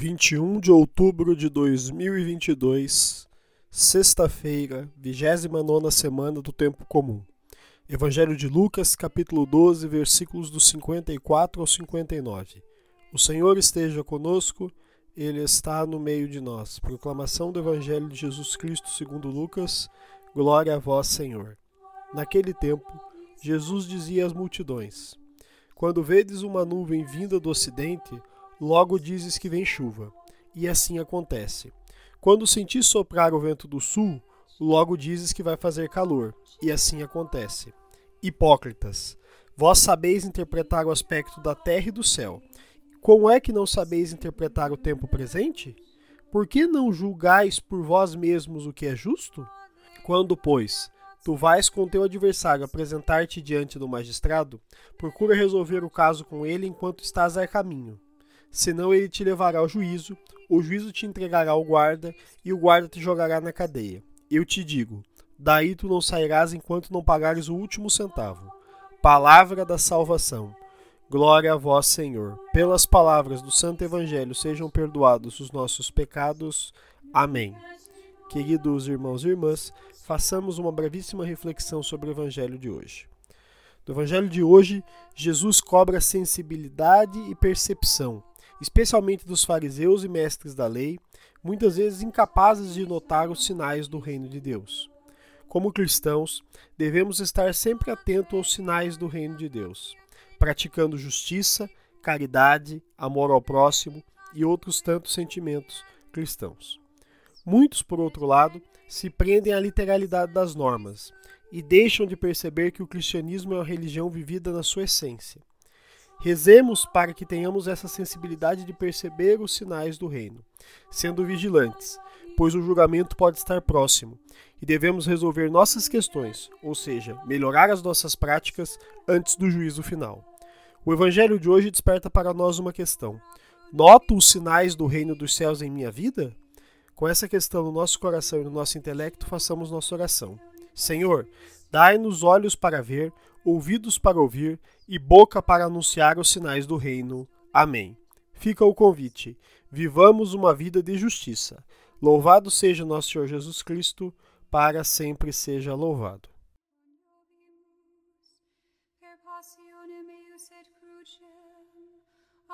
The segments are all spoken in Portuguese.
21 de outubro de 2022, sexta-feira, 29 semana do Tempo Comum. Evangelho de Lucas, capítulo 12, versículos do 54 ao 59. O Senhor esteja conosco, Ele está no meio de nós. Proclamação do Evangelho de Jesus Cristo segundo Lucas, glória a vós, Senhor. Naquele tempo, Jesus dizia às multidões, Quando vedes uma nuvem vinda do ocidente, logo dizes que vem chuva. E assim acontece. Quando sentis soprar o vento do sul, logo dizes que vai fazer calor, e assim acontece. Hipócritas, vós sabeis interpretar o aspecto da terra e do céu. Como é que não sabeis interpretar o tempo presente? Por que não julgais por vós mesmos o que é justo? Quando, pois, tu vais com teu adversário apresentar-te diante do magistrado, procura resolver o caso com ele enquanto estás a caminho. Senão ele te levará ao juízo, o juízo te entregará ao guarda, e o guarda te jogará na cadeia. Eu te digo: daí tu não sairás enquanto não pagares o último centavo. Palavra da salvação. Glória a vós, Senhor. Pelas palavras do Santo Evangelho sejam perdoados os nossos pecados. Amém. Queridos irmãos e irmãs, façamos uma brevíssima reflexão sobre o Evangelho de hoje. No Evangelho de hoje, Jesus cobra sensibilidade e percepção, especialmente dos fariseus e mestres da lei, muitas vezes incapazes de notar os sinais do reino de Deus. Como cristãos, devemos estar sempre atentos aos sinais do reino de Deus, praticando justiça, caridade, amor ao próximo e outros tantos sentimentos cristãos. Muitos, por outro lado, se prendem à literalidade das normas e deixam de perceber que o cristianismo é uma religião vivida na sua essência. Rezemos para que tenhamos essa sensibilidade de perceber os sinais do reino, sendo vigilantes, pois o julgamento pode estar próximo e devemos resolver nossas questões, ou seja, melhorar as nossas práticas antes do juízo final. O evangelho de hoje desperta para nós uma questão: Noto os sinais do reino dos céus em minha vida? Com essa questão no nosso coração e no nosso intelecto, façamos nossa oração. Senhor, dai-nos olhos para ver, ouvidos para ouvir e boca para anunciar os sinais do reino. Amém. Fica o convite. Vivamos uma vida de justiça. Louvado seja nosso Senhor Jesus Cristo, para sempre seja louvado.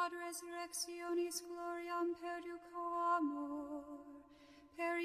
ad resurrectionis gloriam perduco amor, per